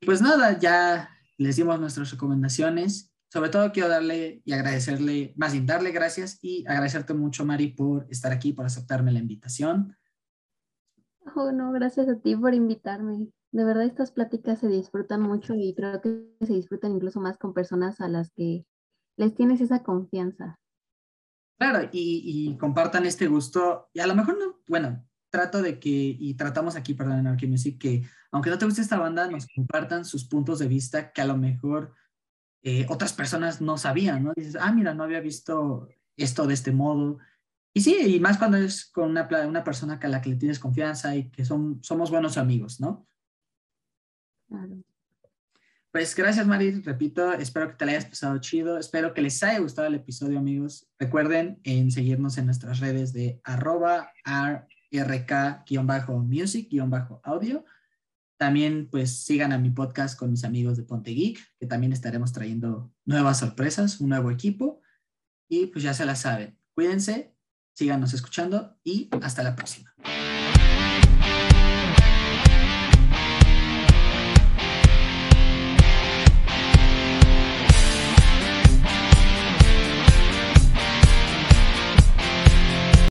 Y pues nada, ya les dimos nuestras recomendaciones. Sobre todo quiero darle y agradecerle, más bien darle gracias y agradecerte mucho, Mari, por estar aquí, por aceptarme la invitación. Oh, no, gracias a ti por invitarme. De verdad, estas pláticas se disfrutan mucho y creo que se disfrutan incluso más con personas a las que les tienes esa confianza. Claro, y, y compartan este gusto. Y a lo mejor no, bueno, trato de que, y tratamos aquí, perdón, en Archie Music, que aunque no te guste esta banda, nos compartan sus puntos de vista que a lo mejor eh, otras personas no sabían, ¿no? Dices, ah, mira, no había visto esto de este modo. Y sí, y más cuando es con una, una persona a la que le tienes confianza y que son, somos buenos amigos, ¿no? Claro. Pues gracias, Mari. Repito, espero que te la hayas pasado chido. Espero que les haya gustado el episodio, amigos. Recuerden en seguirnos en nuestras redes de arroba rk-music-audio. También pues sigan a mi podcast con mis amigos de Ponte Geek, que también estaremos trayendo nuevas sorpresas, un nuevo equipo. Y pues ya se la saben. Cuídense, síganos escuchando y hasta la próxima.